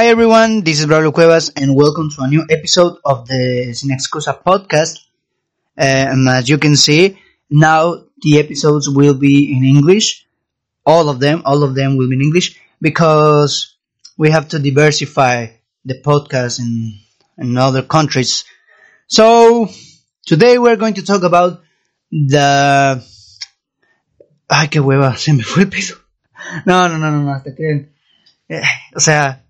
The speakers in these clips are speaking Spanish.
Hi everyone, this is Braulio Cuevas and welcome to a new episode of the Sin Excusa podcast. And as you can see, now the episodes will be in English. All of them, all of them will be in English because we have to diversify the podcast in, in other countries. So today we're going to talk about the... Ay, qué hueva, se me fue el peso. No, no, no, no, no, hasta creen. Eh, o sea,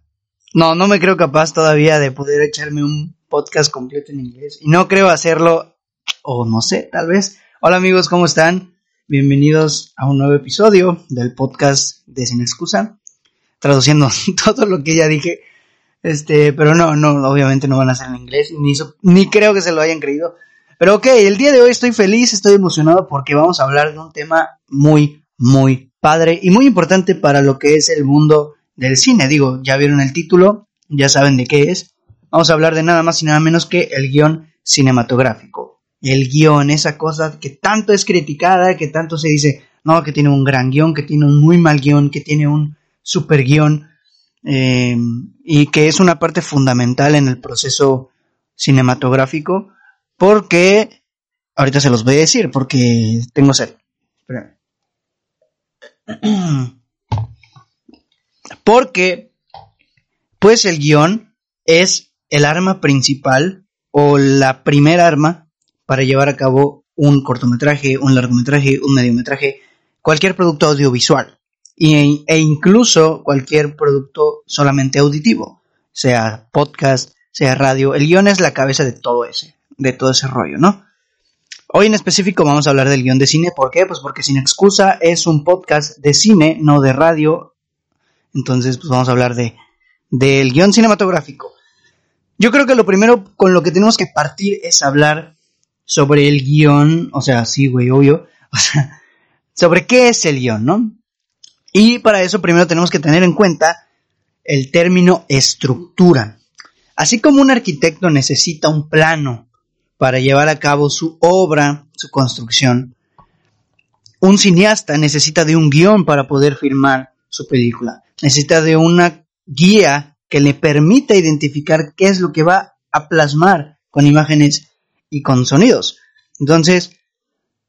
no, no me creo capaz todavía de poder echarme un podcast completo en inglés. Y no creo hacerlo, o no sé, tal vez. Hola amigos, ¿cómo están? Bienvenidos a un nuevo episodio del podcast de Sin Excusa. Traduciendo todo lo que ya dije. Este, pero no, no, obviamente no van a ser en inglés, ni, ni creo que se lo hayan creído. Pero ok, el día de hoy estoy feliz, estoy emocionado porque vamos a hablar de un tema muy, muy padre y muy importante para lo que es el mundo del cine. Digo, ya vieron el título, ya saben de qué es. Vamos a hablar de nada más y nada menos que el guion cinematográfico. El guion, esa cosa que tanto es criticada, que tanto se dice, no, que tiene un gran guion, que tiene un muy mal guion, que tiene un super guion, eh, y que es una parte fundamental en el proceso cinematográfico, porque, ahorita se los voy a decir, porque tengo sed. Porque, pues el guion es el arma principal o la primera arma para llevar a cabo un cortometraje, un largometraje, un mediometraje, cualquier producto audiovisual e, e incluso cualquier producto solamente auditivo, sea podcast, sea radio. El guion es la cabeza de todo ese, de todo ese rollo, ¿no? Hoy en específico vamos a hablar del guion de cine. ¿Por qué? Pues porque Sin Excusa es un podcast de cine, no de radio. Entonces, pues vamos a hablar de del guion cinematográfico. Yo creo que lo primero con lo que tenemos que partir es hablar sobre el guion, o sea, sí, güey, obvio, o sea, sobre qué es el guion, ¿no? Y para eso primero tenemos que tener en cuenta el término estructura. Así como un arquitecto necesita un plano para llevar a cabo su obra, su construcción, un cineasta necesita de un guion para poder filmar su película. Necesita de una guía que le permita identificar qué es lo que va a plasmar con imágenes y con sonidos. Entonces,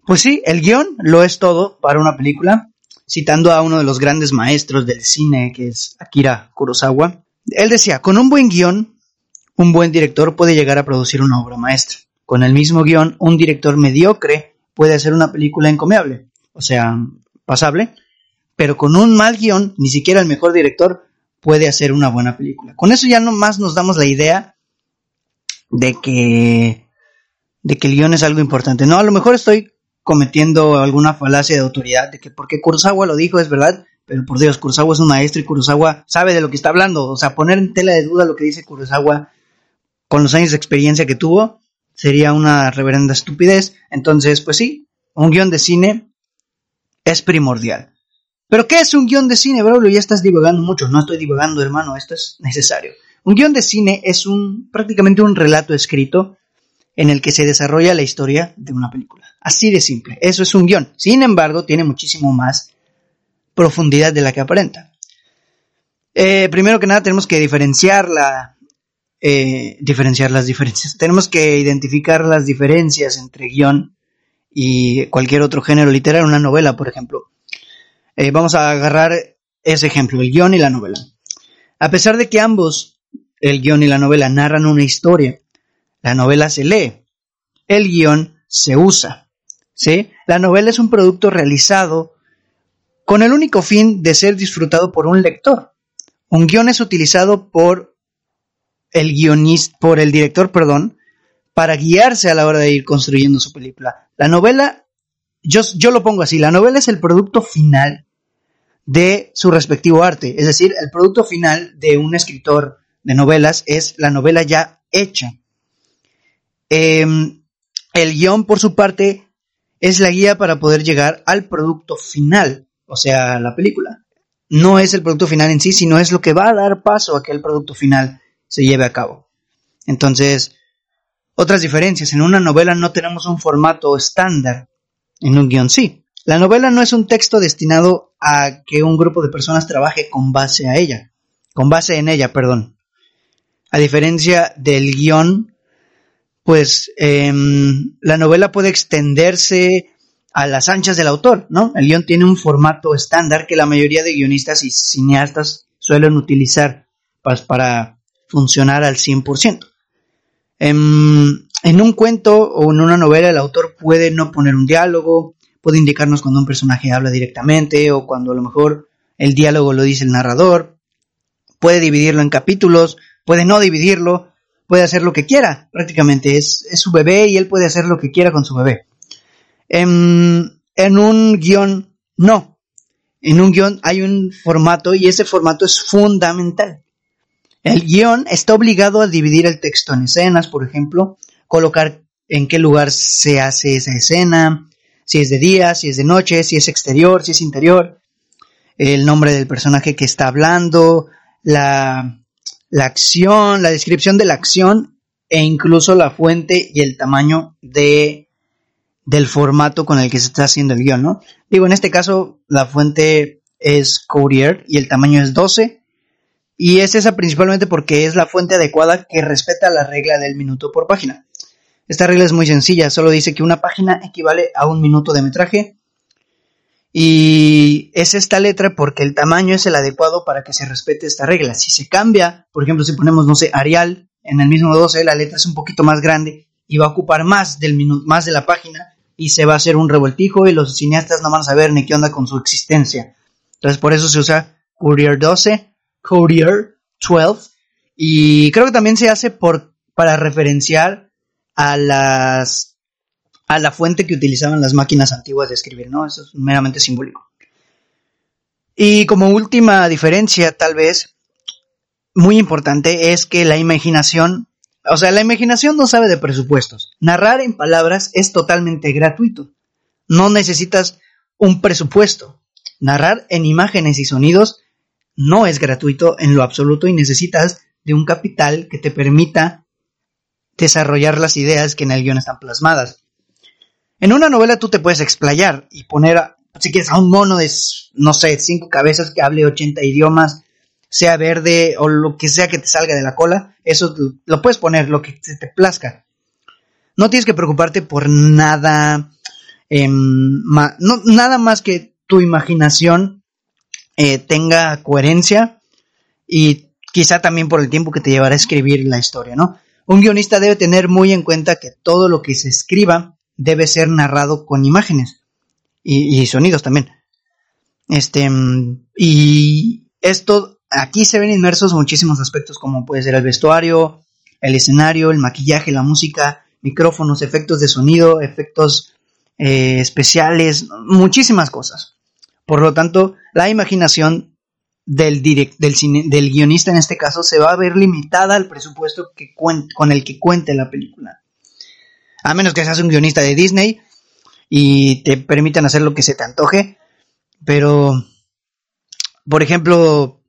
pues sí, el guion lo es todo para una película. Citando a uno de los grandes maestros del cine, que es Akira Kurosawa, él decía, con un buen guion, un buen director puede llegar a producir una obra maestra. Con el mismo guion, un director mediocre puede hacer una película encomiable, o sea, pasable, pero con un mal guion, ni siquiera el mejor director puede hacer una buena película. Con eso ya nomás nos damos la idea de que, de que el guion es algo importante. No, a lo mejor estoy cometiendo alguna falacia de autoridad, de que porque Kurosawa lo dijo es verdad, pero por Dios, Kurosawa es un maestro y Kurosawa sabe de lo que está hablando. O sea, poner en tela de duda lo que dice Kurosawa con los años de experiencia que tuvo sería una reverenda estupidez. Entonces, pues sí, un guion de cine es primordial. Pero ¿qué es un guion de cine, bro? Ya estás divagando mucho. No estoy divagando, hermano. Esto es necesario. Un guion de cine es un prácticamente un relato escrito en el que se desarrolla la historia de una película. Así de simple. Eso es un guion. Sin embargo, tiene muchísimo más profundidad de la que aparenta. Eh, primero que nada, tenemos que diferenciar la, eh, diferenciar las diferencias. Tenemos que identificar las diferencias entre guion y cualquier otro género literario, una novela, por ejemplo. Eh, vamos a agarrar ese ejemplo, el guion y la novela. A pesar de que ambos, el guion y la novela, narran una historia, la novela se lee, el guion se usa. ¿sí? La novela es un producto realizado con el único fin de ser disfrutado por un lector. Un guion es utilizado por el guionista, por el director, perdón, para guiarse a la hora de ir construyendo su película. La novela yo, yo lo pongo así, la novela es el producto final de su respectivo arte, es decir, el producto final de un escritor de novelas es la novela ya hecha. Em, el guion, por su parte, es la guía para poder llegar al producto final, o sea, la película. No es el producto final en sí, sino es lo que va a dar paso a que el producto final se lleve a cabo. Entonces, otras diferencias. En una novela no tenemos un formato estándar en un guion sí. La novela no es un texto destinado a que un grupo de personas trabaje con base a ella. con base en ella, perdón. A diferencia del guion, pues em, la novela puede extenderse a las anchas del autor, ¿no? El guion tiene un formato estándar que la mayoría de guionistas y cineastas suelen utilizar para funcionar al 100%. En, en un cuento o en una novela el autor puede no poner un diálogo, puede indicarnos cuando un personaje habla directamente o cuando a lo mejor el diálogo lo dice el narrador, puede dividirlo en capítulos, puede no dividirlo, puede hacer lo que quiera, prácticamente es, es su bebé y él puede hacer lo que quiera con su bebé. En, en un guion, no. En un guion hay un formato y ese formato es fundamental. El guion está obligado a dividir el texto en escenas, por ejemplo, colocar en qué lugar se hace esa escena, si es de día, si es de noche, si es exterior, si es interior, el nombre del personaje que está hablando, la, acción, la descripción de la acción e incluso la fuente y el tamaño de del formato con el que se está haciendo el guion, ¿no? Digo, en este caso la fuente es Courier y el tamaño es 12 y es esa principalmente porque es la fuente adecuada que respeta la regla del minuto por página. Esta regla es muy sencilla, solo dice que una página equivale a un minuto de metraje y es esta letra porque el tamaño es el adecuado para que se respete esta regla. Si se cambia, por ejemplo, si ponemos, no sé, Arial en el mismo 12, la letra es un poquito más grande y va a ocupar más del más de la página y se va a hacer un revoltijo y los cineastas no van a saber ni qué onda con su existencia. Entonces por eso se usa Courier 12, Courier 12 y creo que también se hace por, para referenciar a las a la fuente que utilizaban las máquinas antiguas de escribir, ¿no? Eso es meramente simbólico. Y como última diferencia, tal vez, muy importante, es que la imaginación o sea, la imaginación no sabe de presupuestos. Narrar en palabras es totalmente gratuito. No necesitas un presupuesto. Narrar en imágenes y sonidos no es gratuito en lo absoluto y necesitas de un capital que te permita desarrollar las ideas que en el guion están plasmadas. En una novela tú te puedes explayar y poner, si quieres, a un mono de, no sé, cinco cabezas que hable 80 idiomas sea verde o lo que sea que te salga de la cola, eso lo puedes poner, lo que te plazca. No tienes que preocuparte por nada, em, nada más que tu imaginación eh, tenga coherencia y quizá también por el tiempo que te llevará a escribir la historia, ¿no? Un guionista debe tener muy en cuenta que todo lo que se escriba debe ser narrado con imágenes y, sonidos también. Este, y esto Aquí se ven inmersos muchísimos aspectos como puede ser el vestuario, el escenario, el maquillaje, la música, micrófonos, efectos de sonido, efectos eh, especiales, muchísimas cosas. Por lo tanto, la imaginación del, del, del, guionista en este caso se va a ver limitada al presupuesto que con el que cuente la película. A menos que seas un guionista de Disney y te permitan hacer lo que se te antoje. Pero, por ejemplo,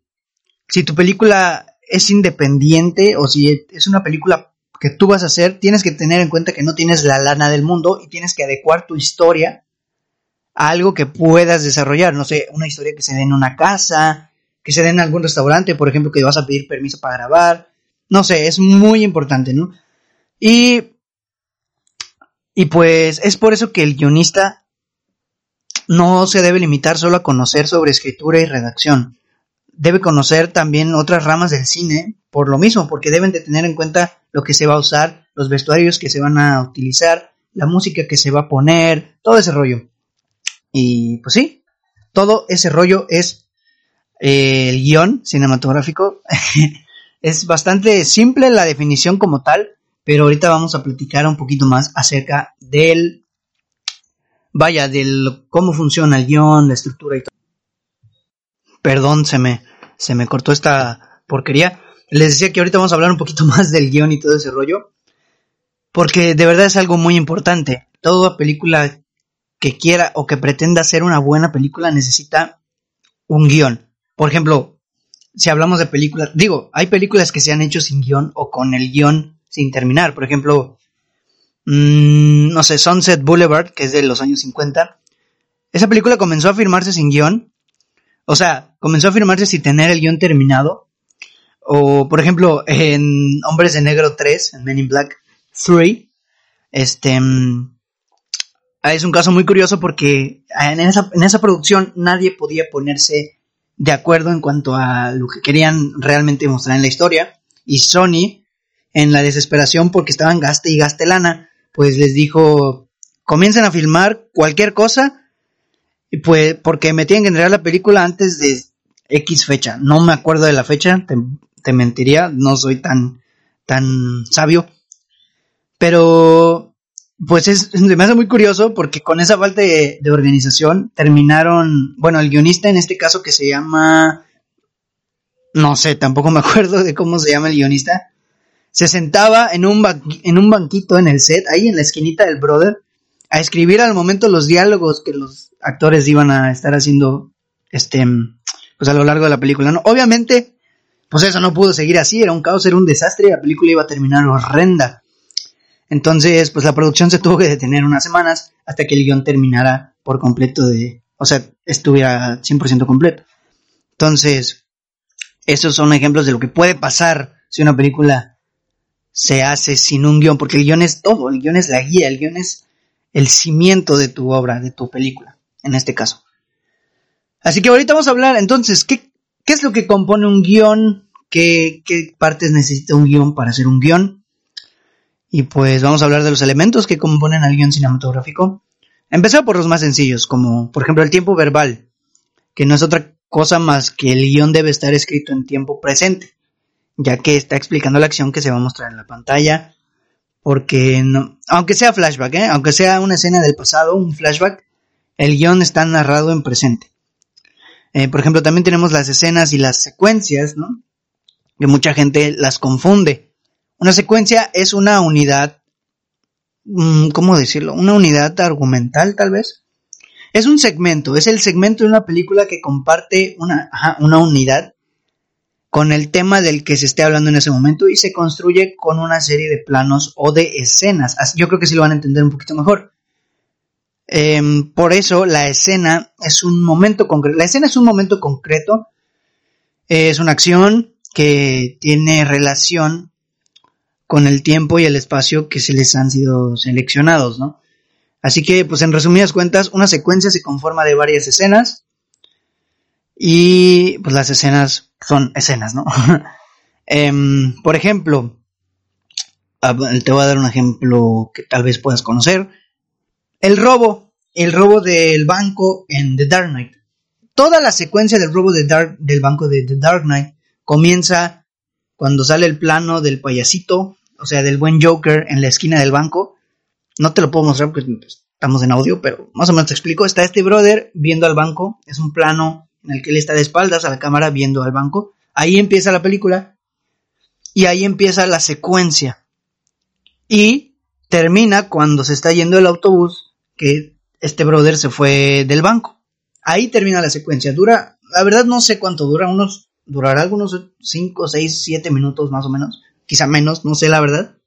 si tu película es independiente o si es una película que tú vas a hacer, tienes que tener en cuenta que no tienes la lana del mundo y tienes que adecuar tu historia a algo que puedas desarrollar. No sé, una historia que se dé en una casa, que se dé en algún restaurante, por ejemplo, que vas a pedir permiso para grabar. No sé, es muy importante, ¿no? Y, y pues es por eso que el guionista no se debe limitar solo a conocer sobre escritura y redacción debe conocer también otras ramas del cine por lo mismo, porque deben de tener en cuenta lo que se va a usar, los vestuarios que se van a utilizar, la música que se va a poner, todo ese rollo. Y pues sí, todo ese rollo es el guion cinematográfico. es bastante simple la definición como tal, pero ahorita vamos a platicar un poquito más acerca del, vaya, del cómo funciona el guion, la estructura y todo. Perdón, se me, se me cortó esta porquería. Les decía que ahorita vamos a hablar un poquito más del guion y todo ese rollo. Porque de verdad es algo muy importante. Toda película que quiera o que pretenda ser una buena película necesita un guion. Por ejemplo, si hablamos de películas, digo, hay películas que se han hecho sin guion o con el guion sin terminar. Por ejemplo, mmm, no sé, Sunset Boulevard, que es de los años 50. Esa película comenzó a filmarse sin guion o sea, comenzó a firmarse sin tener el guion terminado O, por ejemplo, en Hombres de Negro 3, en Men in Black 3, este, mm, es un caso muy curioso porque en esa, en esa producción nadie podía ponerse de acuerdo en cuanto a lo que querían realmente mostrar en la historia. Y Sony, en la desesperación porque estaban gaste y gaste lana, pues les dijo, comiencen a filmar cualquier cosa, pues porque me tienen que entregar la película antes de X fecha. No me acuerdo de la fecha, te, mentiría, no soy tan, tan sabio. Pero, pues es, me hace muy curioso porque con esa falta de, organización terminaron, bueno, el guionista en este caso que se llama, no sé, tampoco me acuerdo de cómo se llama el guionista, se sentaba en un, en un banquito en el set, ahí en la esquinita del brother, a escribir al momento los diálogos que los actores iban a estar haciendo, este, pues a lo largo de la película, ¿no? Obviamente, pues eso no pudo seguir así, era un caos, era un desastre, la película iba a terminar horrenda. Entonces, pues la producción se tuvo que detener unas semanas hasta que el guion terminara por completo de, o sea, estuviera 100% completo. Entonces, esos son ejemplos de lo que puede pasar si una película se hace sin un guion, porque el guion es todo, el guion es la guía, el guion es el cimiento de tu obra, de tu película, en este caso. Así que ahorita vamos a hablar, entonces, ¿qué, es lo que compone un guion? ¿Qué, ¿Qué partes necesita un guion para hacer un guion? Y pues vamos a hablar de los elementos que componen al guion cinematográfico. Empezar por los más sencillos, como por ejemplo el tiempo verbal, que no es otra cosa más que el guion debe estar escrito en tiempo presente, ya que está explicando la acción que se va a mostrar en la pantalla, porque no, aunque sea flashback, ¿eh? aunque sea una escena del pasado, un flashback, el guion está narrado en presente. Eh, por ejemplo, también tenemos las escenas y las secuencias, ¿no? Que mucha gente las confunde. Una secuencia es una unidad, mm, ¿cómo decirlo? Una unidad argumental, tal vez. Es un segmento, es el segmento de una película que comparte una, una unidad con el tema del que se esté hablando en ese momento y se construye con una serie de planos o de escenas. Yo creo que sí lo van a entender un poquito mejor. Em, por eso la escena es un momento concreto. La escena es un momento concreto. Es una acción que tiene relación con el tiempo y el espacio que se les han sido seleccionados, ¿no? Así que, pues en resumidas cuentas, una secuencia se conforma de varias escenas y pues las escenas son escenas, ¿no? Em, por ejemplo, te voy a dar un ejemplo que tal vez puedas conocer. El robo, el robo del banco en The Dark Knight. Toda la secuencia del robo del banco de The Dark Knight comienza cuando sale el plano del payasito, o sea, del buen Joker en la esquina del banco. No te lo puedo mostrar porque estamos en audio, pero más o menos te explico. Está este brother viendo al banco, es un plano en el que él está de espaldas a la cámara viendo al banco. Ahí empieza la película y ahí empieza la secuencia. Y termina cuando se está yendo el autobús que este brother se fue del banco. Ahí termina la secuencia. Dura, la verdad no sé cuánto dura, unos, durará algunos 5, 6, 7 minutos más o menos. Quizá menos, no sé la verdad.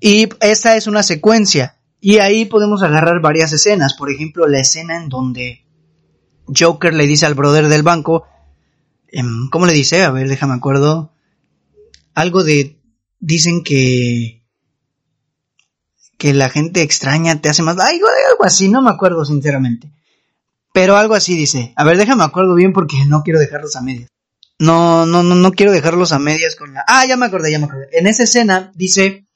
Y esta es una secuencia. Y ahí podemos agarrar varias escenas. Por ejemplo, la escena en donde Joker le dice al brother del banco, em, ¿cómo le dice? A ver, déjame acuerdo. Algo de, dicen que que la gente extraña te hace más. Algo, algo así, no me acuerdo sinceramente. Pero algo así dice. A ver, déjame acuerdo bien porque no quiero dejarlos a medias. No, no, no, no quiero dejarlos a medias con la. Ah, ya me acordé, ya me acordé. En esa escena dice.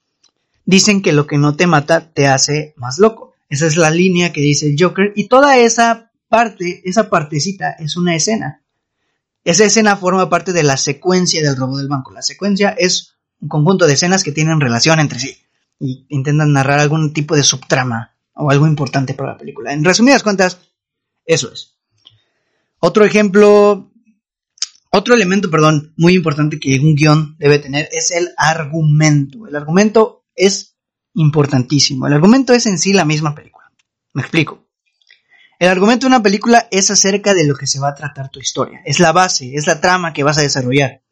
Dicen que lo que no te mata te hace más loco. Esa es la línea que dice el Joker. Y toda esa parte, esa partecita, es una escena. Esa escena forma parte de la secuencia del robo del banco. La secuencia es un conjunto de escenas que tienen relación entre sí y intentan narrar algún tipo de subtrama o algo importante para la película. En resumidas cuentas, eso es. Otro ejemplo, otro elemento, perdón, muy importante que un guion debe tener es el argumento. El argumento es importantísimo. El argumento es en sí la misma película. Me explico. El argumento de una película es acerca de lo que se va a tratar tu historia. Es la base, es la trama que vas a desarrollar.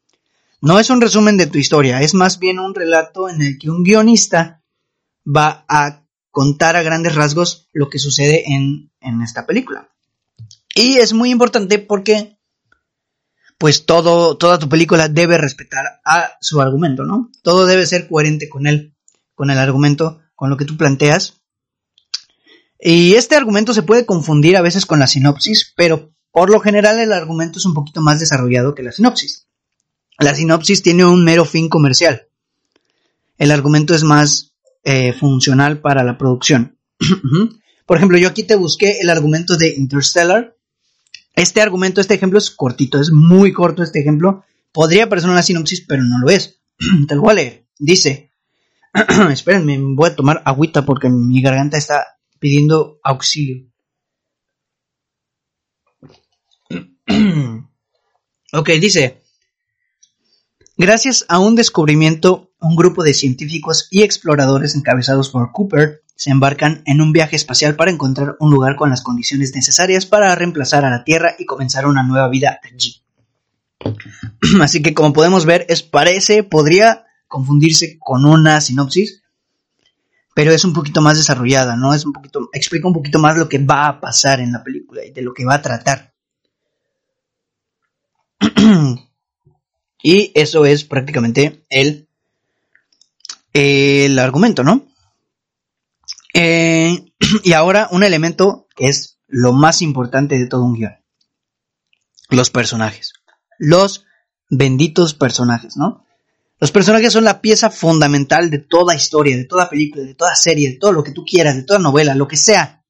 No es un resumen de tu historia, es más bien un relato en el que un guionista va a contar a grandes rasgos lo que sucede en, esta película. Y es muy importante porque pues todo, toda tu película debe respetar a su argumento, ¿no? Todo debe ser coherente con él, con el argumento, con lo que tú planteas. Y este argumento se puede confundir a veces con la sinopsis, pero por lo general el argumento es un poquito más desarrollado que la sinopsis. La sinopsis tiene un mero fin comercial. El argumento es más eh, funcional para la producción. Por ejemplo, yo aquí te busqué el argumento de Interstellar este argumento, este ejemplo es cortito, es muy corto este ejemplo. Podría parecer una sinopsis, pero no lo es. A leer. Dice, espérenme, voy a tomar agüita porque mi garganta está pidiendo auxilio. ok, dice, gracias a un descubrimiento, un grupo de científicos y exploradores encabezados por Cooper se embarcan en un viaje espacial para encontrar un lugar con las condiciones necesarias para reemplazar a la Tierra y comenzar una nueva vida allí. Así que como podemos ver, es parece, podría confundirse con una sinopsis, pero es un poquito más desarrollada, ¿no? Es un poquito, explica un poquito más lo que va a pasar en la película y de lo que va a tratar. y eso es prácticamente el, el argumento, ¿no? Eh, y ahora un elemento que es lo más importante de todo un guion. Los personajes. Los benditos personajes, ¿no? Los personajes son la pieza fundamental de toda historia, de toda película, de toda serie, de todo lo que tú quieras, de toda novela, lo que sea.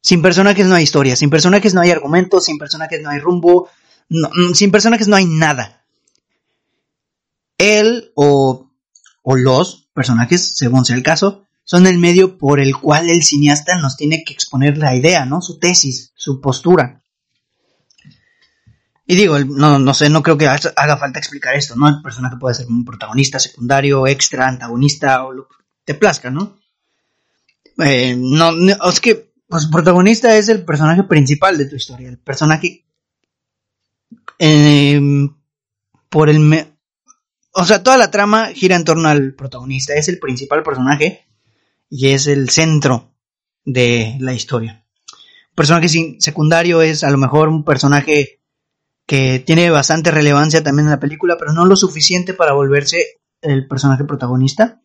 Sin personajes no hay historia, sin personajes no hay argumentos, sin personajes no hay rumbo, mm, sin personajes no hay nada. Él o, o los personajes, según sea el caso, son el medio por el cual el cineasta nos tiene que exponer la idea, ¿no? Su tesis, su postura. Y digo, no, no sé, no creo que haga falta explicar esto, ¿no? El personaje puede ser un protagonista, secundario, extra, antagonista o lo que te plazca, ¿no? Eh, no, es que, pues, protagonista es el personaje principal de tu historia, el personaje em, por el... o sea, toda la trama gira en torno al protagonista, es el principal personaje y es el centro de la historia. Un personaje secundario es a lo mejor un personaje que tiene bastante relevancia también en la película, pero no lo suficiente para volverse el personaje protagonista.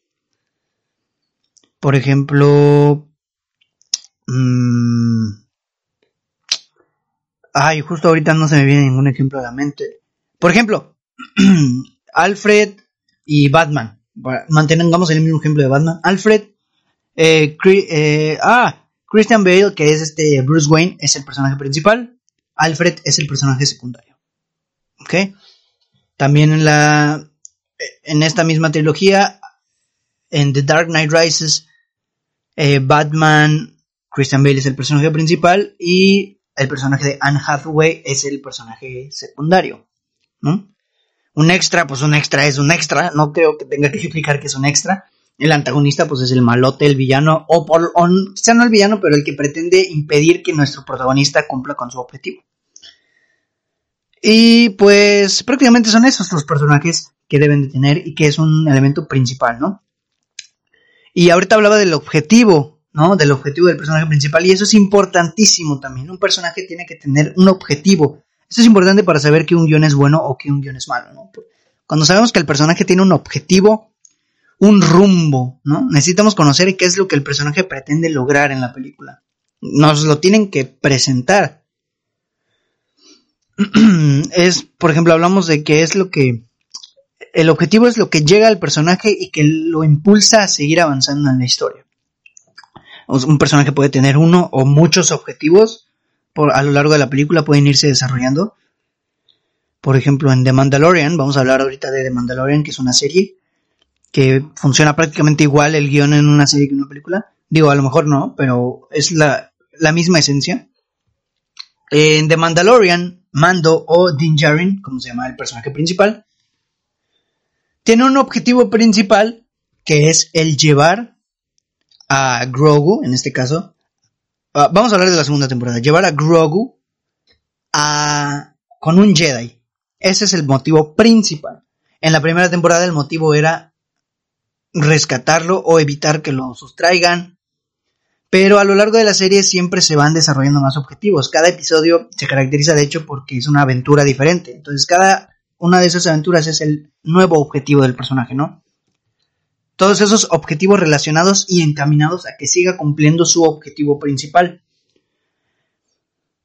Por ejemplo... Mmm, ay, justo ahorita no se me viene ningún ejemplo a la mente. Por ejemplo, Alfred y Batman. Mantengamos el mismo ejemplo de Batman. Alfred eh, eh, ah, Christian Bale, que es este Bruce Wayne, es el personaje principal. Alfred es el personaje secundario. ¿Ok? También en la. En esta misma trilogía, en The Dark Knight Rises, eh, Batman, Christian Bale es el personaje principal y el personaje de Anne Hathaway es el personaje secundario. ¿no? Un extra, pues un extra es un extra. No creo que tenga que explicar que es un extra el antagonista pues es el malote, el villano, o, por, o no el villano, pero el que pretende impedir que nuestro protagonista cumpla con su objetivo. Y pues prácticamente son esos los personajes que deben de tener y que es un elemento principal, ¿no? Y ahorita hablaba del objetivo, ¿no? Del objetivo del personaje principal y eso es importantísimo también. Un personaje tiene que tener un objetivo. Eso es importante para saber que un guion es bueno o que un guion es malo, ¿no? Cuando sabemos que el personaje tiene un objetivo, un rumbo, ¿no? Necesitamos conocer qué es lo que el personaje pretende lograr en la película. Nos lo tienen que presentar. es, por ejemplo, hablamos de qué es lo que... El objetivo es lo que llega al personaje y que lo impulsa a seguir avanzando en la historia. Un personaje puede tener uno o muchos objetivos por, a lo largo de la película, pueden irse desarrollando. Por ejemplo, en The Mandalorian, vamos a hablar ahorita de The Mandalorian, que es una serie que funciona prácticamente igual el guion en una serie que en una película. Digo, a lo mejor no, pero es la, misma esencia. En The Mandalorian, Mando o Din Djarin, como se llama el personaje principal, tiene un objetivo principal que es el llevar a Grogu, en este caso, ah, vamos a hablar de la segunda temporada, llevar a Grogu a, con un Jedi. Ese es el motivo principal. En la primera temporada el motivo era rescatarlo o evitar que lo sustraigan. Pero a lo largo de la serie siempre se van desarrollando más objetivos. Cada episodio se caracteriza de hecho porque es una aventura diferente. Entonces cada una de esas aventuras es el nuevo objetivo del personaje, ¿no? Todos esos objetivos relacionados y encaminados a que siga cumpliendo su objetivo principal.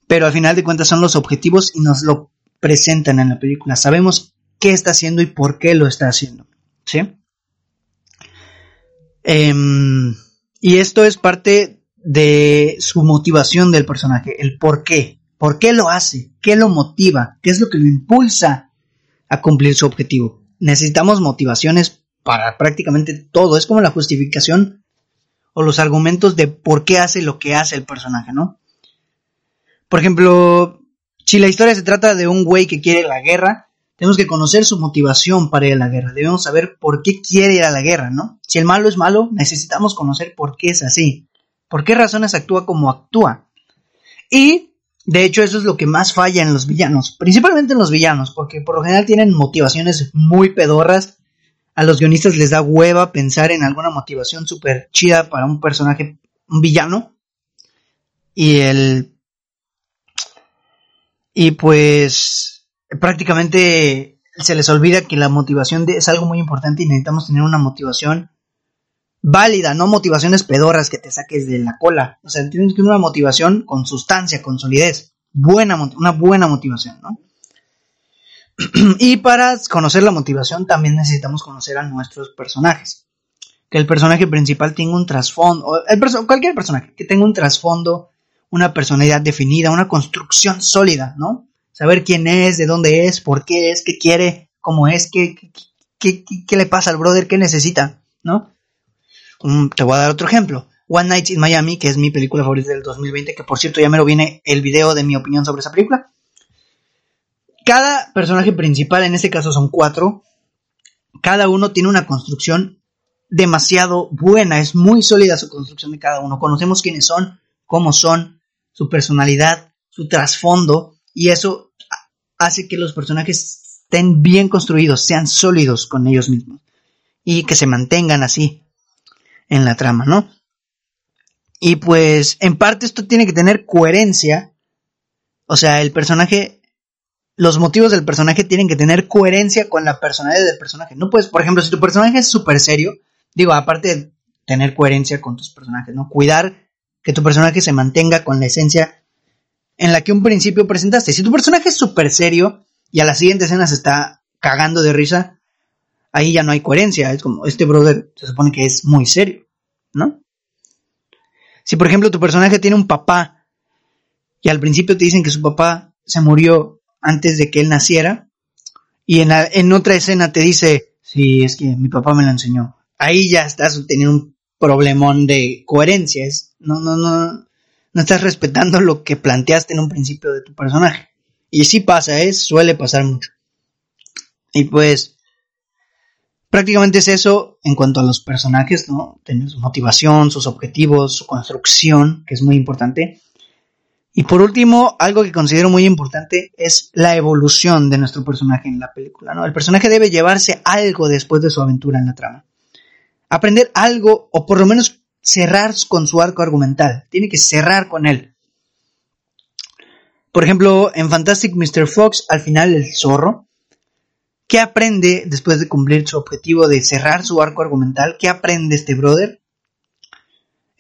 Pero al final de cuentas son los objetivos y nos lo presentan en la película. Sabemos qué está haciendo y por qué lo está haciendo. ¿Sí? Em, y esto es parte de su motivación del personaje, el por qué. ¿Por qué lo hace? ¿Qué lo motiva? ¿Qué es lo que lo impulsa a cumplir su objetivo? Necesitamos motivaciones para prácticamente todo. Es como la justificación o los argumentos de por qué hace lo que hace el personaje, ¿no? Por ejemplo, si la historia se trata de un güey que quiere la guerra, tenemos que conocer su motivación para ir a la guerra. Debemos saber por qué quiere ir a la guerra, ¿no? Si el malo es malo, necesitamos conocer por qué es así. ¿Por qué razones actúa como actúa? Y, de hecho, eso es lo que más falla en los villanos. Principalmente en los villanos, porque por lo general tienen motivaciones muy pedorras. A los guionistas les da hueva pensar en alguna motivación súper chida para un personaje, un villano. Y el... Y pues prácticamente se les olvida que la motivación es algo muy importante y necesitamos tener una motivación válida, no motivaciones pedorras que te saques de la cola. O sea, tienes que tener una motivación con sustancia, con solidez. Buena, una buena motivación, ¿no? y para conocer la motivación también necesitamos conocer a nuestros personajes. Que el personaje principal tenga un trasfondo, cualquier personaje que tenga un trasfondo, una personalidad definida, una construcción sólida, ¿no? saber quién es, de dónde es, por qué es, qué quiere, cómo es, qué, qué, qué, le pasa al brother, qué necesita, ¿no? te voy a dar otro ejemplo. One Night in Miami, que es mi película favorita del 2020, que por cierto ya me lo viene el video de mi opinión sobre esa película. Cada personaje principal, en este caso son cuatro, cada uno tiene una construcción demasiado buena, es muy sólida su construcción de cada uno. Conocemos quiénes son, cómo son, su personalidad, su trasfondo, y eso hace que los personajes estén bien construidos, sean sólidos con ellos mismos y que se mantengan así en la trama, ¿no? Y pues en parte esto tiene que tener coherencia, o sea, el personaje, los motivos del personaje tienen que tener coherencia con la personalidad del personaje. No puedes, por ejemplo, si tu personaje es súper serio, digo, aparte de tener coherencia con tus personajes, ¿no? Cuidar que tu personaje se mantenga con la esencia en la que un principio presentaste. Si tu personaje es súper serio y a la siguiente escena se está cagando de risa, ahí ya no hay coherencia. Es como, este brother se supone que es muy serio, ¿no? Si por ejemplo tu personaje tiene un papá y al principio te dicen que su papá se murió antes de que él naciera y en, en otra escena te dice, sí, es que mi papá me lo enseñó. Ahí ya estás teniendo un problemón de coherencia. no, no, no, no estás respetando lo que planteaste en un principio de tu personaje. Y sí pasa, ¿eh? suele pasar mucho. Y pues, prácticamente es eso en cuanto a los personajes, ¿no? Tener su motivación, sus objetivos, su construcción, que es muy importante. Y por último, algo que considero muy importante es la evolución de nuestro personaje en la película. El personaje debe llevarse algo después de su aventura en la trama. Aprender algo, o por lo menos cerrar con su arco argumental, tiene que cerrar con él. Por ejemplo, en Fantastic Mr. Fox, al final el zorro, ¿qué aprende después de cumplir su objetivo de cerrar su arco argumental? ¿Qué aprende este brother?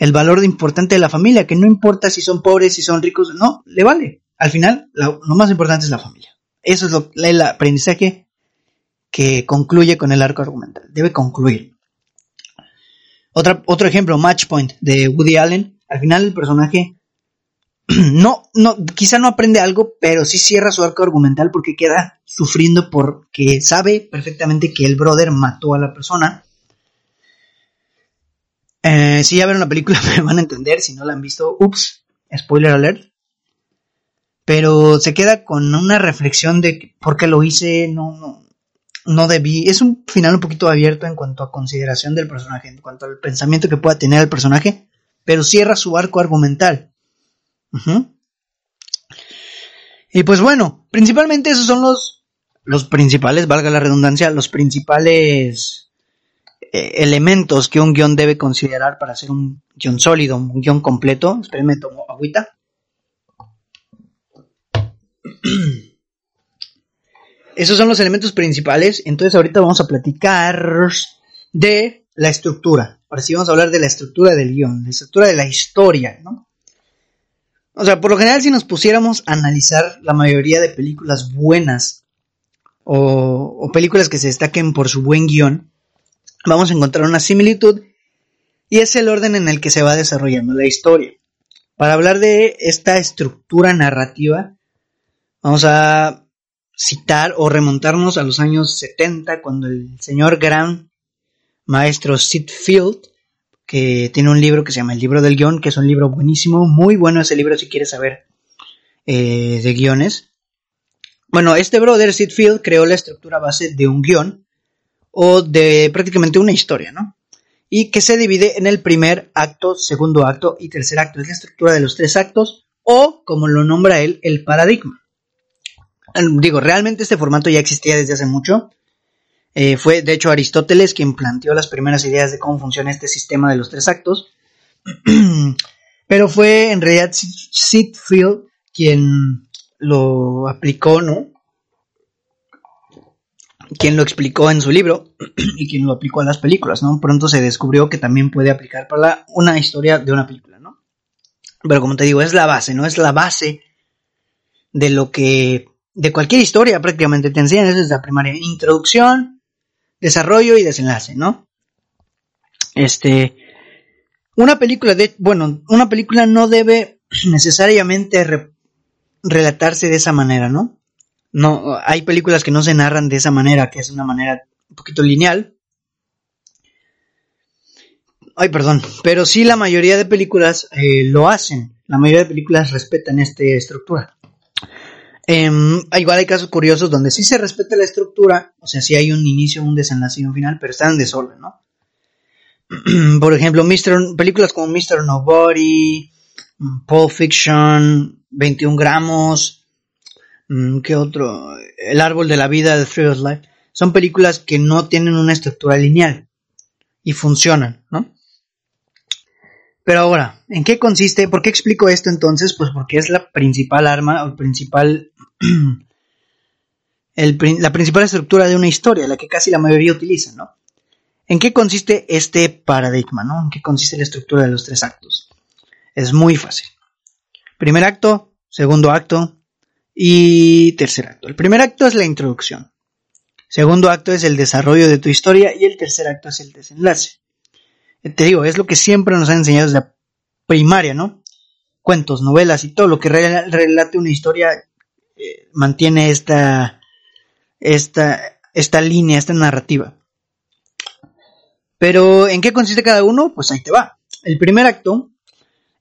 El valor importante de la familia, que no importa si son pobres, si son ricos, no, le vale. Al final, lo, más importante es la familia. Eso es lo, el aprendizaje que concluye con el arco argumental. Debe concluir otro ejemplo, Match Point de Woody Allen. Al final el personaje no, no, quizá no aprende algo, pero sí cierra su arco argumental porque queda sufriendo porque sabe perfectamente que el brother mató a la persona. Eh, si ya vieron la película me van a entender, si no la han visto, ups, spoiler alert. Pero se queda con una reflexión de por qué lo hice, no, no, no debí. Es un final un poquito abierto en cuanto a consideración del personaje, en cuanto al pensamiento que pueda tener el personaje, pero cierra su arco argumental. Y pues bueno, principalmente esos son los, los principales, valga la redundancia, los principales eh, elementos que un guion debe considerar para hacer un guion sólido, un guion completo. Espérenme, tomo agüita. Esos son los elementos principales. Entonces ahorita vamos a platicar de la estructura. Ahora sí vamos a hablar de la estructura del guion, la estructura de la historia, ¿no? O sea, por lo general si nos pusiéramos a analizar la mayoría de películas buenas o, o películas que se destaquen por su buen guion, vamos a encontrar una similitud y es el orden en el que se va desarrollando la historia. Para hablar de esta estructura narrativa, vamos a citar o remontarnos a los años 70, cuando el señor gran maestro Sid Field, que tiene un libro que se llama El libro del guion, que es un libro buenísimo, muy bueno ese libro si quieres saber eh, de guiones. Bueno, este brother Sid Field creó la estructura base de un guion o de prácticamente una historia, ¿no? Y que se divide en el primer acto, segundo acto y tercer acto. Es la estructura de los tres actos o, como lo nombra él, el paradigma. Digo, realmente este formato ya existía desde hace mucho. Eh, fue, de hecho, Aristóteles quien planteó las primeras ideas de cómo funciona este sistema de los tres actos. Pero fue en realidad Sid Field quien lo aplicó, ¿no? Quien lo explicó en su libro y quien lo aplicó a las películas, ¿no? Pronto se descubrió que también puede aplicar para una historia de una película, ¿no? Pero como te digo, es la base, ¿no? Es la base de lo que de cualquier historia prácticamente te enseñan desde la primaria. Introducción, desarrollo y desenlace, ¿no? Este, una película de, bueno, una película no debe necesariamente relatarse de esa manera, ¿no? No, hay películas que no se narran de esa manera, que es una manera un poquito lineal. Ay, perdón, pero sí la mayoría de películas eh, lo hacen. La mayoría de películas respetan esta estructura. Eh, igual hay casos curiosos donde sí se respeta la estructura, o sea, sí hay un inicio, un desenlace y un final, pero están en desorden, ¿no? Por ejemplo, películas como Mr. Nobody, mm, Pulp Fiction, 21 gramos, ¿qué otro? El árbol de la vida de Three of Life. Son películas que no tienen una estructura lineal y funcionan, ¿no? Pero ahora, ¿en qué consiste? ¿Por qué explico esto entonces? Pues porque es la principal arma, o principal, la principal estructura de una historia, la que casi la mayoría utiliza, ¿no? ¿En qué consiste este paradigma, ¿no? ¿En qué consiste la estructura de los tres actos? Es muy fácil. Primer acto, segundo acto y tercer acto. El primer acto es la introducción. Segundo acto es el desarrollo de tu historia y el tercer acto es el desenlace te digo, es lo que siempre nos han enseñado desde la primaria, ¿no? Cuentos, novelas y todo lo que relate una historia eh, mantiene esta, esta, esta línea, esta narrativa. Pero, ¿en qué consiste cada uno? Pues ahí te va. El primer acto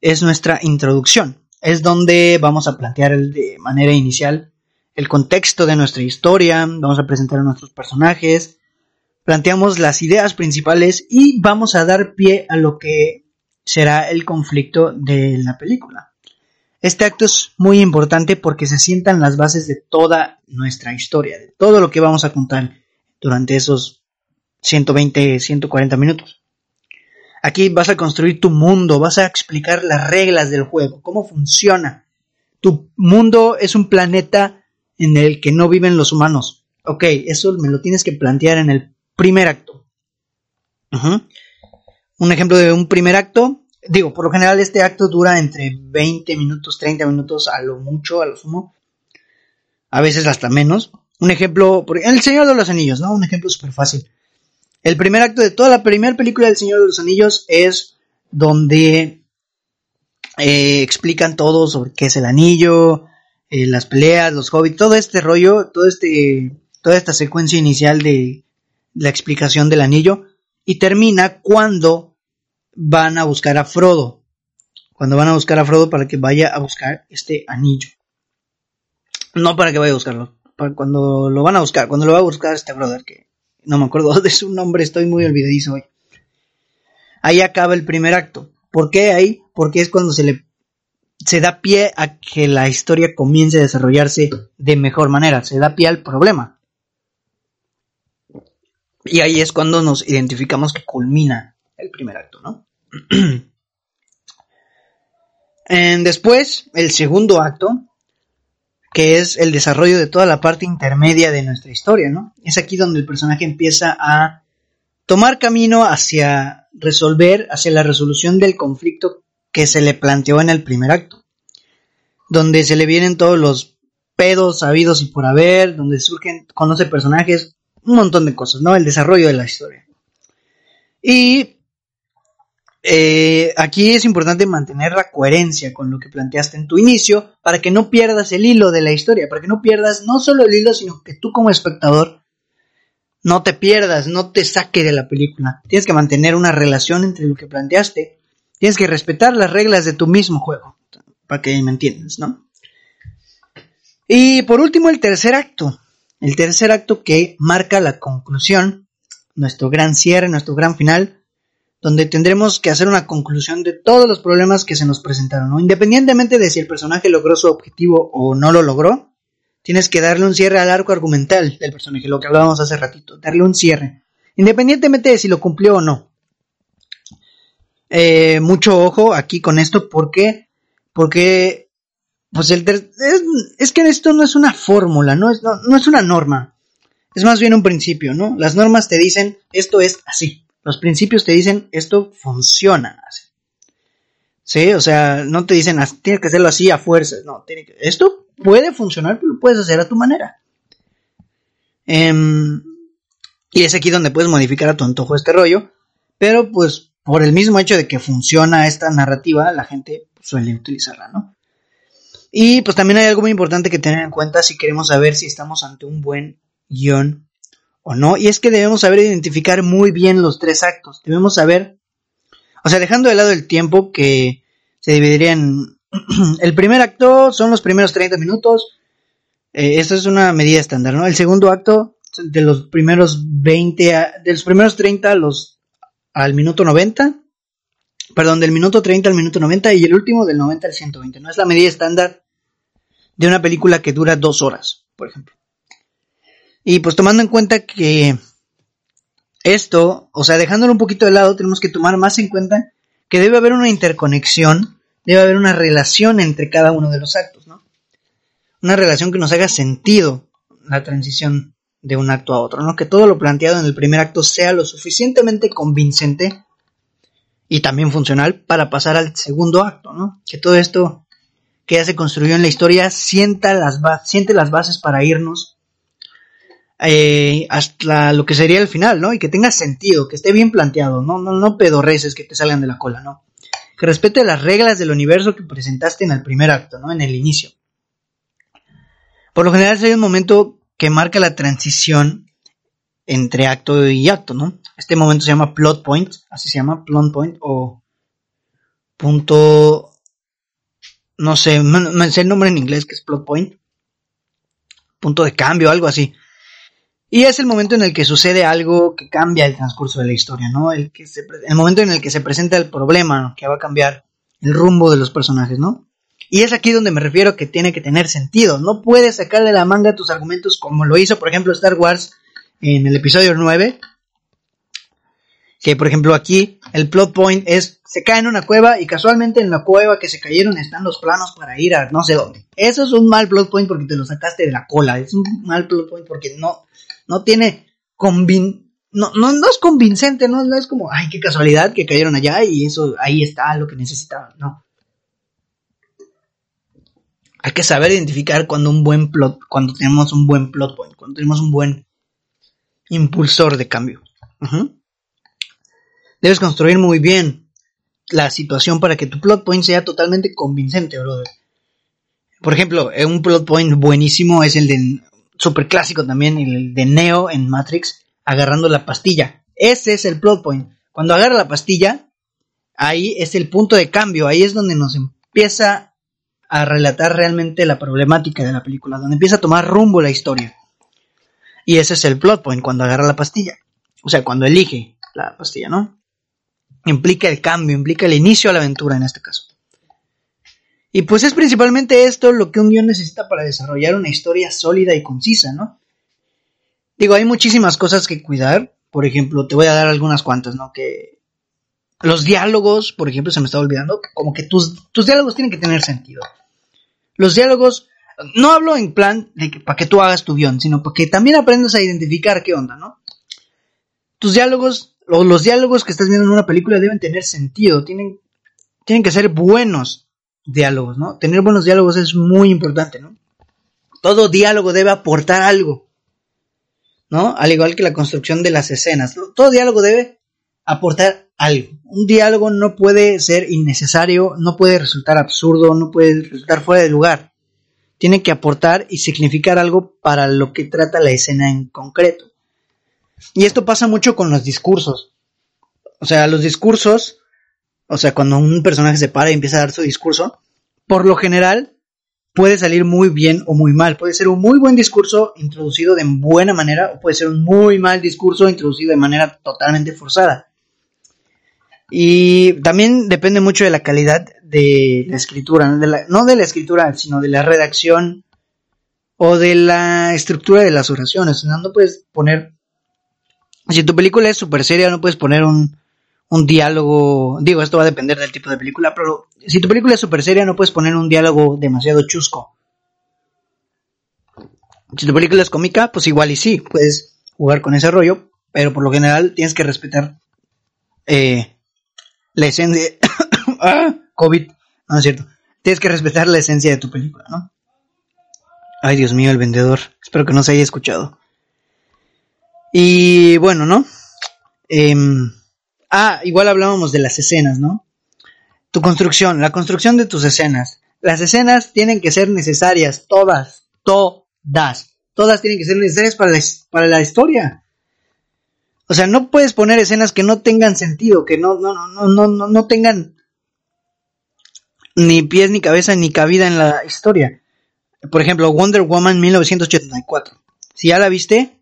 es nuestra introducción. Es donde vamos a plantear de manera inicial el contexto de nuestra historia, vamos a presentar a nuestros personajes, planteamos las ideas principales y vamos a dar pie a lo que será el conflicto de la película. Este acto es muy importante porque se sientan las bases de toda nuestra historia, de todo lo que vamos a contar durante esos 120, 140 minutos. Aquí vas a construir tu mundo, vas a explicar las reglas del juego, cómo funciona. Tu mundo es un planeta en el que no viven los humanos. Ok, eso me lo tienes que plantear en el primer acto. Un ejemplo de un primer acto. Digo, por lo general este acto dura entre 20 minutos, 30 minutos, a lo mucho, a lo sumo. A veces hasta menos. Un ejemplo, El Señor de los Anillos, ¿no? Un ejemplo súper fácil. El primer acto de toda la primera película del Señor de los Anillos es donde eh, explican todo sobre qué es el anillo, eh, las peleas, los hobbits, todo este rollo, este, toda esta secuencia inicial de, la explicación del anillo y termina cuando van a buscar a Frodo. Cuando van a buscar a Frodo para que vaya a buscar este anillo. No para que vaya a buscarlo. Para cuando lo van a buscar. Cuando lo va a buscar este brother que no me acuerdo de su nombre. Estoy muy olvidadizo hoy. Ahí acaba el primer acto. ¿Por qué ahí? Porque es cuando se le se da pie a que la historia comience a desarrollarse de mejor manera. Se da pie al problema. Y ahí es cuando nos identificamos que culmina el primer acto, ¿no? después, el segundo acto, que es el desarrollo de toda la parte intermedia de nuestra historia, ¿no? Es aquí donde el personaje empieza a tomar camino hacia resolver, hacia la resolución del conflicto que se le planteó en el primer acto, donde se le vienen todos los pedos sabidos y por haber, donde surgen, conoce personajes, un montón de cosas, ¿no? El desarrollo de la historia. Y eh, aquí es importante mantener la coherencia con lo que planteaste en tu inicio para que no pierdas el hilo de la historia, para que no pierdas no solo el hilo, sino que tú como espectador no te pierdas, no te saque de la película. Tienes que mantener una relación entre lo que planteaste, tienes que respetar las reglas de tu mismo juego, para que me entiendas, ¿no? Y por último, el tercer acto. El tercer acto que marca la conclusión, nuestro gran cierre, nuestro gran final, donde tendremos que hacer una conclusión de todos los problemas que se nos presentaron, ¿no? Independientemente de si el personaje logró su objetivo o no lo logró, tienes que darle un cierre al arco argumental del personaje, lo que hablábamos hace ratito, darle un cierre, independientemente de si lo cumplió o no. Eh, mucho ojo aquí con esto, ¿por qué? Porque, pues el es, que esto no es una fórmula, no es, no es una norma, es más bien un principio, ¿no? Las normas te dicen, esto es así los principios te dicen esto funciona así. Sí, o sea, no te dicen tienes que hacerlo así a fuerzas. No, tiene que, esto puede funcionar, pero lo puedes hacer a tu manera. Em, y es aquí donde puedes modificar a tu antojo este rollo. Pero pues por el mismo hecho de que funciona esta narrativa, la gente suele utilizarla, ¿no? Y pues también hay algo muy importante que tener en cuenta si queremos saber si estamos ante un buen guion o no. Y es que debemos saber identificar muy bien los tres actos. Debemos saber, o sea, dejando de lado el tiempo que se dividiría en... el primer acto son los primeros 30 minutos. Eh, es una medida estándar, ¿no? El segundo acto, de los primeros 20, de los primeros 30 los, al minuto 90. Perdón, del minuto 30 al minuto 90 y el último del 90 al 120, ¿no? Es la medida estándar de una película que dura dos horas, por ejemplo. Y pues tomando en cuenta que esto, o sea, dejándolo un poquito de lado, tenemos que tomar más en cuenta que debe haber una interconexión, debe haber una relación entre cada uno de los actos, ¿no? Una relación que nos haga sentido la transición de un acto a otro, ¿no? Que todo lo planteado en el primer acto sea lo suficientemente convincente y también funcional para pasar al segundo acto, ¿no? Que todo esto que ya se construyó en la historia sienta las siente las bases para irnos eh, hasta lo que sería el final, ¿no? Y que tenga sentido, que esté bien planteado, no, no, no pedorreces que te salgan de la cola, ¿no? Que respete las reglas del universo que presentaste en el primer acto, ¿no? En el inicio. Por lo general hay un momento que marca la transición entre acto y acto, ¿no? Este momento se llama plot point, así se llama, plot point o punto, no sé, me sé el nombre en inglés que es plot point, punto de cambio, algo así. Y es el momento en el que sucede algo que cambia el transcurso de la historia, ¿no? El, que el momento en el que se presenta el problema que va a cambiar el rumbo de los personajes, ¿no? Y es aquí donde me refiero que tiene que tener sentido. No puedes sacar de la manga tus argumentos como lo hizo, por ejemplo, Star Wars en el episodio 9. Que, por ejemplo, aquí el plot point es, se cae en una cueva y casualmente en la cueva que se cayeron están los planos para ir a no sé dónde. Eso es un mal plot point porque te lo sacaste de la cola. Es un mal plot point porque no, no tiene convin no, no, no es convincente, ¿no? es como, ay, qué casualidad que cayeron allá y eso ahí está lo que necesitaban, no. Hay que saber identificar cuando un buen plot, cuando tenemos un buen plot point, cuando tenemos un buen impulsor de cambio. Debes construir muy bien la situación para que tu plot point sea totalmente convincente, brother. Por ejemplo, un plot point buenísimo es el de super clásico también, el de Neo en Matrix, agarrando la pastilla. Ese es el plot point. Cuando agarra la pastilla, ahí es el punto de cambio, ahí es donde nos empieza a relatar realmente la problemática de la película, donde empieza a tomar rumbo la historia. Y ese es el plot point, cuando agarra la pastilla. O sea, cuando elige la pastilla, ¿no? Implica el cambio, implica el inicio a la aventura en este caso. Y pues es principalmente esto lo que un guion necesita para desarrollar una historia sólida y concisa, ¿no? Digo, hay muchísimas cosas que cuidar, por ejemplo, te voy a dar algunas cuantas, ¿no? Que los diálogos, por ejemplo, se me está olvidando, como que tus, tus diálogos tienen que tener sentido. Los diálogos, no hablo en plan de que, para que tú hagas tu guion, sino para que también aprendas a identificar qué onda, ¿no? Tus diálogos, o los diálogos que estás viendo en una película deben tener sentido, tienen, tienen que ser buenos diálogos, ¿no? Tener buenos diálogos es muy importante, ¿no? Todo diálogo debe aportar algo, ¿no? Al igual que la construcción de las escenas. Todo diálogo debe aportar algo. Un diálogo no puede ser innecesario, no puede resultar absurdo, no puede resultar fuera de lugar. Tiene que aportar y significar algo para lo que trata la escena en concreto. Y esto pasa mucho con los discursos. O sea, los discursos, o sea, cuando un personaje se para y empieza a dar su discurso, por lo general puede salir muy bien o muy mal. Puede ser un muy buen discurso introducido de buena manera o puede ser un muy mal discurso introducido de manera totalmente forzada. Y también depende mucho de la calidad de la escritura, no de la, no escritura, sino de la redacción o de la estructura de las oraciones. No, puedes poner, si tu película es súper seria, no puedes poner un, un diálogo, digo, esto va a depender del tipo de película, pero si tu película es súper seria, no puedes poner un diálogo demasiado chusco. Si tu película es cómica, pues igual y sí, puedes jugar con ese rollo, pero por lo general tienes que respetar eh, la esencia. ah, COVID, no es cierto. Tienes que respetar la esencia de tu película, ¿no? Ay, Dios mío, el vendedor. Espero que no se haya escuchado. Y bueno, ¿no? Eh, Ah, igual hablábamos de las escenas, ¿no? Tu construcción, la construcción de tus escenas. Las escenas tienen que ser necesarias, todas, todas. Todas tienen que ser necesarias para la, historia. O sea, no puedes poner escenas que no tengan sentido, que no, no, no, no, no, no tengan ni pies, ni cabeza, ni cabida en la historia. Por ejemplo, Wonder Woman 1984. Si ya la viste,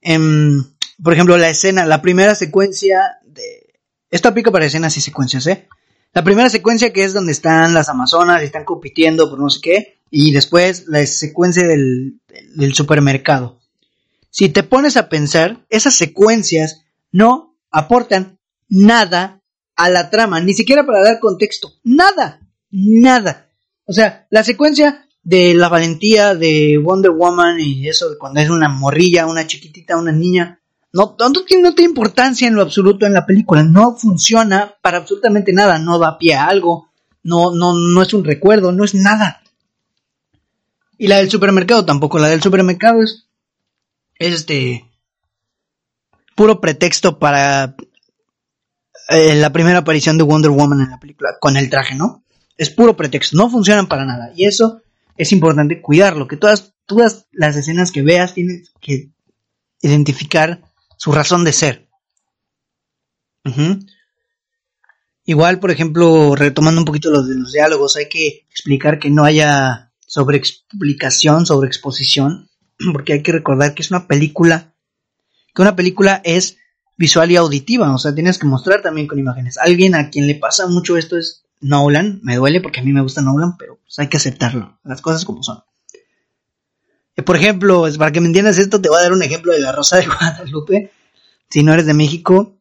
em, por ejemplo, la escena, la primera secuencia esto aplica para escenas y secuencias, ¿eh? La primera secuencia que es donde están las Amazonas y están compitiendo por no sé qué. Y después la secuencia del, del supermercado. Si te pones a pensar, esas secuencias no aportan nada a la trama, ni siquiera para dar contexto. Nada, nada. O sea, la secuencia de la valentía de Wonder Woman y eso cuando es una morrilla, una chiquitita, una niña, no, tiene, importancia en lo absoluto en la película. No funciona para absolutamente nada. No da pie a algo. No, no, no es un recuerdo. No es nada. Y la del supermercado tampoco. La del supermercado es. este. Puro pretexto para. Eh, la primera aparición de Wonder Woman en la película. Con el traje, ¿no? Es puro pretexto. No funcionan para nada. Y eso es importante cuidarlo. Que todas, todas las escenas que veas tienes que identificar su razón de ser. Igual, por ejemplo, retomando un poquito los de los diálogos, hay que explicar que no haya sobreexplicación, sobreexposición, porque hay que recordar que es una película, que una película es visual y auditiva, o sea, tienes que mostrar también con imágenes. Alguien a quien le pasa mucho esto es Nolan, me duele porque a mí me gusta Nolan, pero pues hay que aceptarlo, las cosas como son. Por ejemplo, para que me entiendas esto, te voy a dar un ejemplo de La Rosa de Guadalupe. Si no eres de México,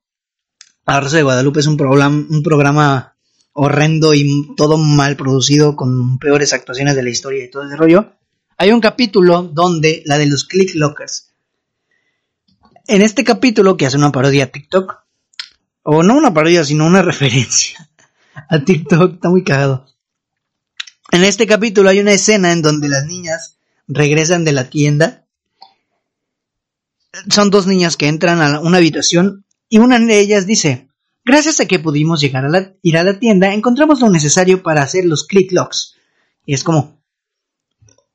La Rosa de Guadalupe es un, un programa horrendo y todo mal producido, con peores actuaciones de la historia y todo ese rollo. Hay un capítulo donde, la de los click lockers. En este capítulo, que hace una parodia a TikTok, o no una parodia, sino una referencia a TikTok, está muy cagado. En este capítulo hay una escena en donde las niñas regresan de la tienda. Son dos niñas que entran a una habitación y una de ellas dice, gracias a que pudimos llegar a la, ir a la tienda, encontramos lo necesario para hacer los click locks. Y es como,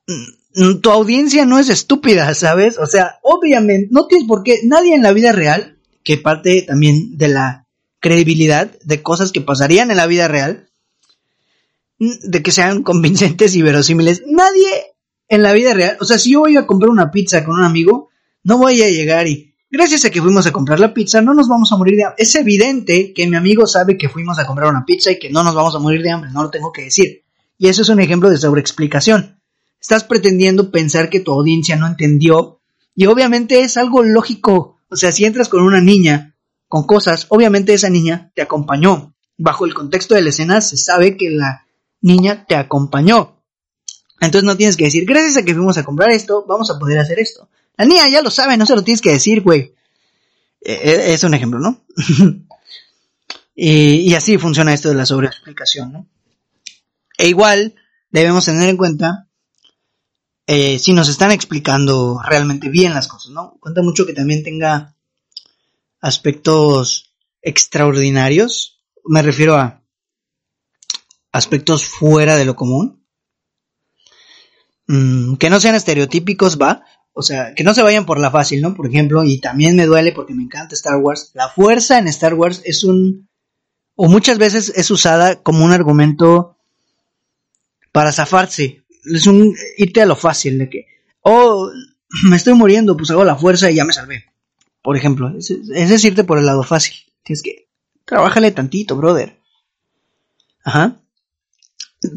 mm, tu audiencia no es estúpida, ¿sabes? O sea, obviamente, no tienes por qué, nadie en la vida real, que parte también de la credibilidad de cosas que pasarían en la vida real, de que sean convincentes y verosímiles, nadie en la vida real, o sea, si yo voy a comprar una pizza con un amigo, no voy a llegar y gracias a que fuimos a comprar la pizza no nos vamos a morir de hambre. Es evidente que mi amigo sabe que fuimos a comprar una pizza y que no nos vamos a morir de hambre, no lo tengo que decir. Y eso es un ejemplo de sobreexplicación. Estás pretendiendo pensar que tu audiencia no entendió y obviamente es algo lógico. O sea, si entras con una niña con cosas, obviamente esa niña te acompañó. Bajo el contexto de la escena se sabe que la niña te acompañó. Entonces no tienes que decir, gracias a que fuimos a comprar esto, vamos a poder hacer esto. La niña ya lo sabe, no se lo tienes que decir, güey. E, e, es un ejemplo, ¿no? y, así funciona esto de la sobreexplicación, ¿no? E igual debemos tener en cuenta eh, si nos están explicando realmente bien las cosas, ¿no? Cuenta mucho que también tenga aspectos extraordinarios. Me refiero a aspectos fuera de lo común. Mm, que no sean estereotípicos, va. O sea, que no se vayan por la fácil, ¿no? Por ejemplo, y también me duele porque me encanta Star Wars. La fuerza en Star Wars es un... o muchas veces es usada como un argumento para zafarse. Es un irte a lo fácil de que, oh, me estoy muriendo, pues hago la fuerza y ya me salvé. Por ejemplo, es, es irte por el lado fácil. Tienes que, trabájale tantito, brother. Ajá.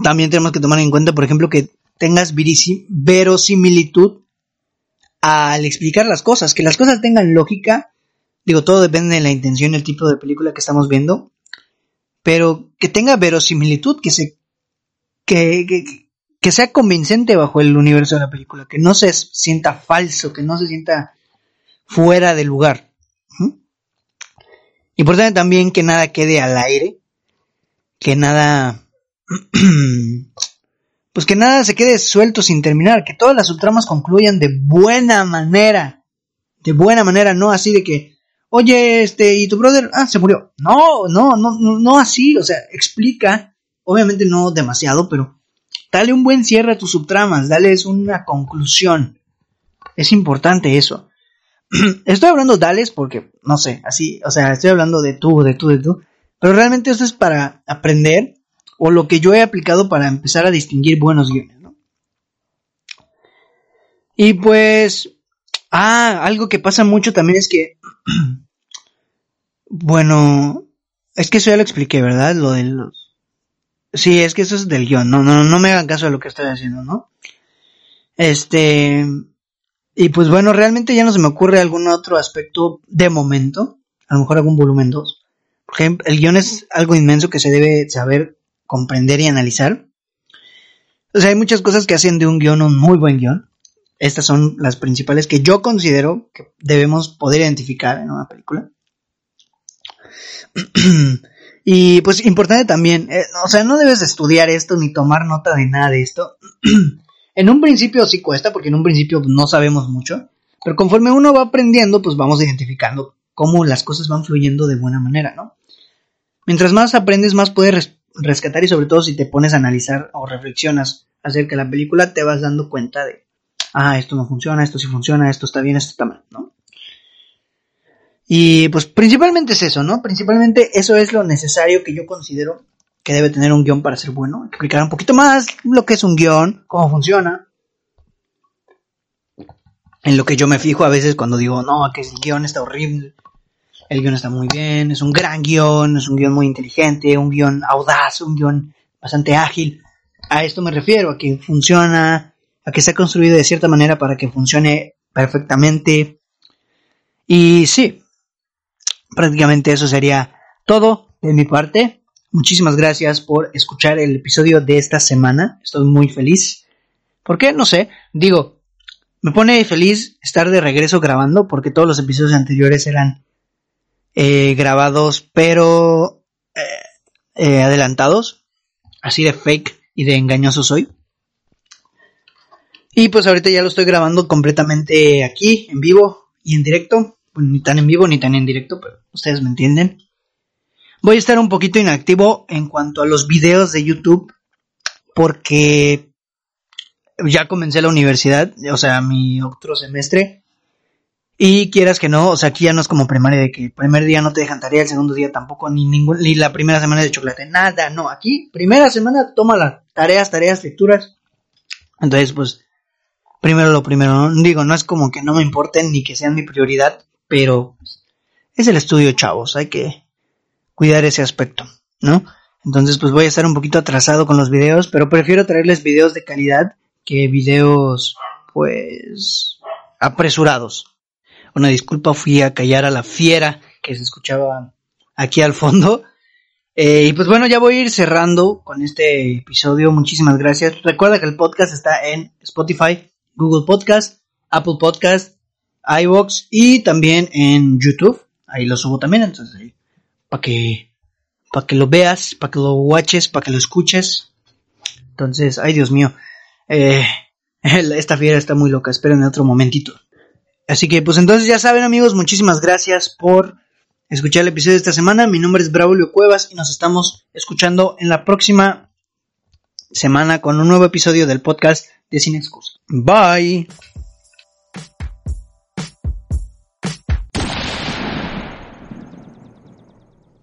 También tenemos que tomar en cuenta, por ejemplo, que tengas verosimilitud al explicar las cosas, que las cosas tengan lógica. Digo, todo depende de la intención y el tipo de película que estamos viendo, pero que tenga verosimilitud, que se que, que, sea convincente bajo el universo de la película, que no se sienta falso, que no se sienta fuera de lugar. Importante también que nada quede al aire, que nada pues que nada se quede suelto sin terminar, que todas las subtramas concluyan de buena manera. De buena manera, no así de que, oye, este, y tu brother, ah, se murió. No, no, no, no, así, o sea, explica, obviamente no demasiado, pero dale un buen cierre a tus subtramas, dales una conclusión. Es importante eso. estoy hablando dales porque, no sé, así, o sea, estoy hablando de tú, de tú, de tú, pero realmente esto es para aprender o lo que yo he aplicado para empezar a distinguir buenos guiones, ¿no? Y pues, ah, algo que pasa mucho también es que, bueno, es que eso ya lo expliqué, ¿verdad? Lo de los... Sí, es que eso es del guion, no, no, no me hagan caso de lo que estoy haciendo, ¿no? Este... Y pues bueno, realmente ya no se me ocurre algún otro aspecto de momento, a lo mejor algún volumen 2. Por ejemplo, el guion es algo inmenso que se debe saber comprender y analizar. O sea, hay muchas cosas que hacen de un guion un muy buen guion. Estas son las principales que yo considero que debemos poder identificar en una película. y pues importante también, eh, o sea, no debes estudiar esto ni tomar nota de nada de esto. en un principio sí cuesta, porque en un principio no sabemos mucho, pero conforme uno va aprendiendo, pues vamos identificando cómo las cosas van fluyendo de buena manera, ¿no? Mientras más aprendes, más puedes rescatar y sobre todo si te pones a analizar o reflexionas acerca de la película, te vas dando cuenta de, ah, esto no funciona, esto sí funciona, esto está bien, esto está mal, ¿no? Y pues principalmente es eso, ¿no? Principalmente eso es lo necesario que yo considero que debe tener un guion para ser bueno. Explicar un poquito más lo que es un guion, cómo funciona. En lo que yo me fijo a veces cuando digo, no, que el guion está horrible. El guion está muy bien, es un gran guion, es un guion muy inteligente, un guion audaz, un guion bastante ágil. A esto me refiero, a que funciona, a que se ha construido de cierta manera para que funcione perfectamente. Y sí, prácticamente eso sería todo de mi parte. Muchísimas gracias por escuchar el episodio de esta semana. Estoy muy feliz. ¿Por qué? No sé. Digo, me pone feliz estar de regreso grabando porque todos los episodios anteriores eran eh, grabados pero eh, eh, adelantados. Así de fake y de engañoso soy. Y pues ahorita ya lo estoy grabando completamente aquí, en vivo y en directo. ni tan en vivo ni tan en directo, pero ustedes me entienden. Voy a estar un poquito inactivo en cuanto a los videos de YouTube porque ya comencé la universidad, o sea, mi otro semestre. Y quieras que no, o sea, aquí ya no es como primaria de que el primer día no te dejan tarea, el segundo día tampoco, ni ningún, ni la primera semana de chocolate, nada, no, aquí, primera semana, toma las tareas, tareas, lecturas. Entonces, pues, primero lo primero, ¿no? digo, no es como que no me importen ni que sean mi prioridad, pero es el estudio, chavos, hay que cuidar ese aspecto, ¿no? Entonces, pues voy a estar un poquito atrasado con los videos, pero prefiero traerles videos de calidad que videos, pues, apresurados. Una disculpa, fui a callar a la fiera que se escuchaba aquí al fondo. Eh, y pues bueno, ya voy a ir cerrando con este episodio. Muchísimas gracias. Recuerda que el podcast está en Spotify, Google Podcast, Apple Podcast, iVoox y también en YouTube. Ahí lo subo también, entonces para que que lo veas, para que lo watches, para que lo escuches. Entonces, ay Dios mío, eh, esta fiera está muy loca. Esperen otro momentito. Así que pues entonces ya saben amigos, muchísimas gracias por escuchar el episodio de esta semana. Mi nombre es Braulio Cuevas y nos estamos escuchando en la próxima semana con un nuevo episodio del podcast de Sin Excusa. Bye.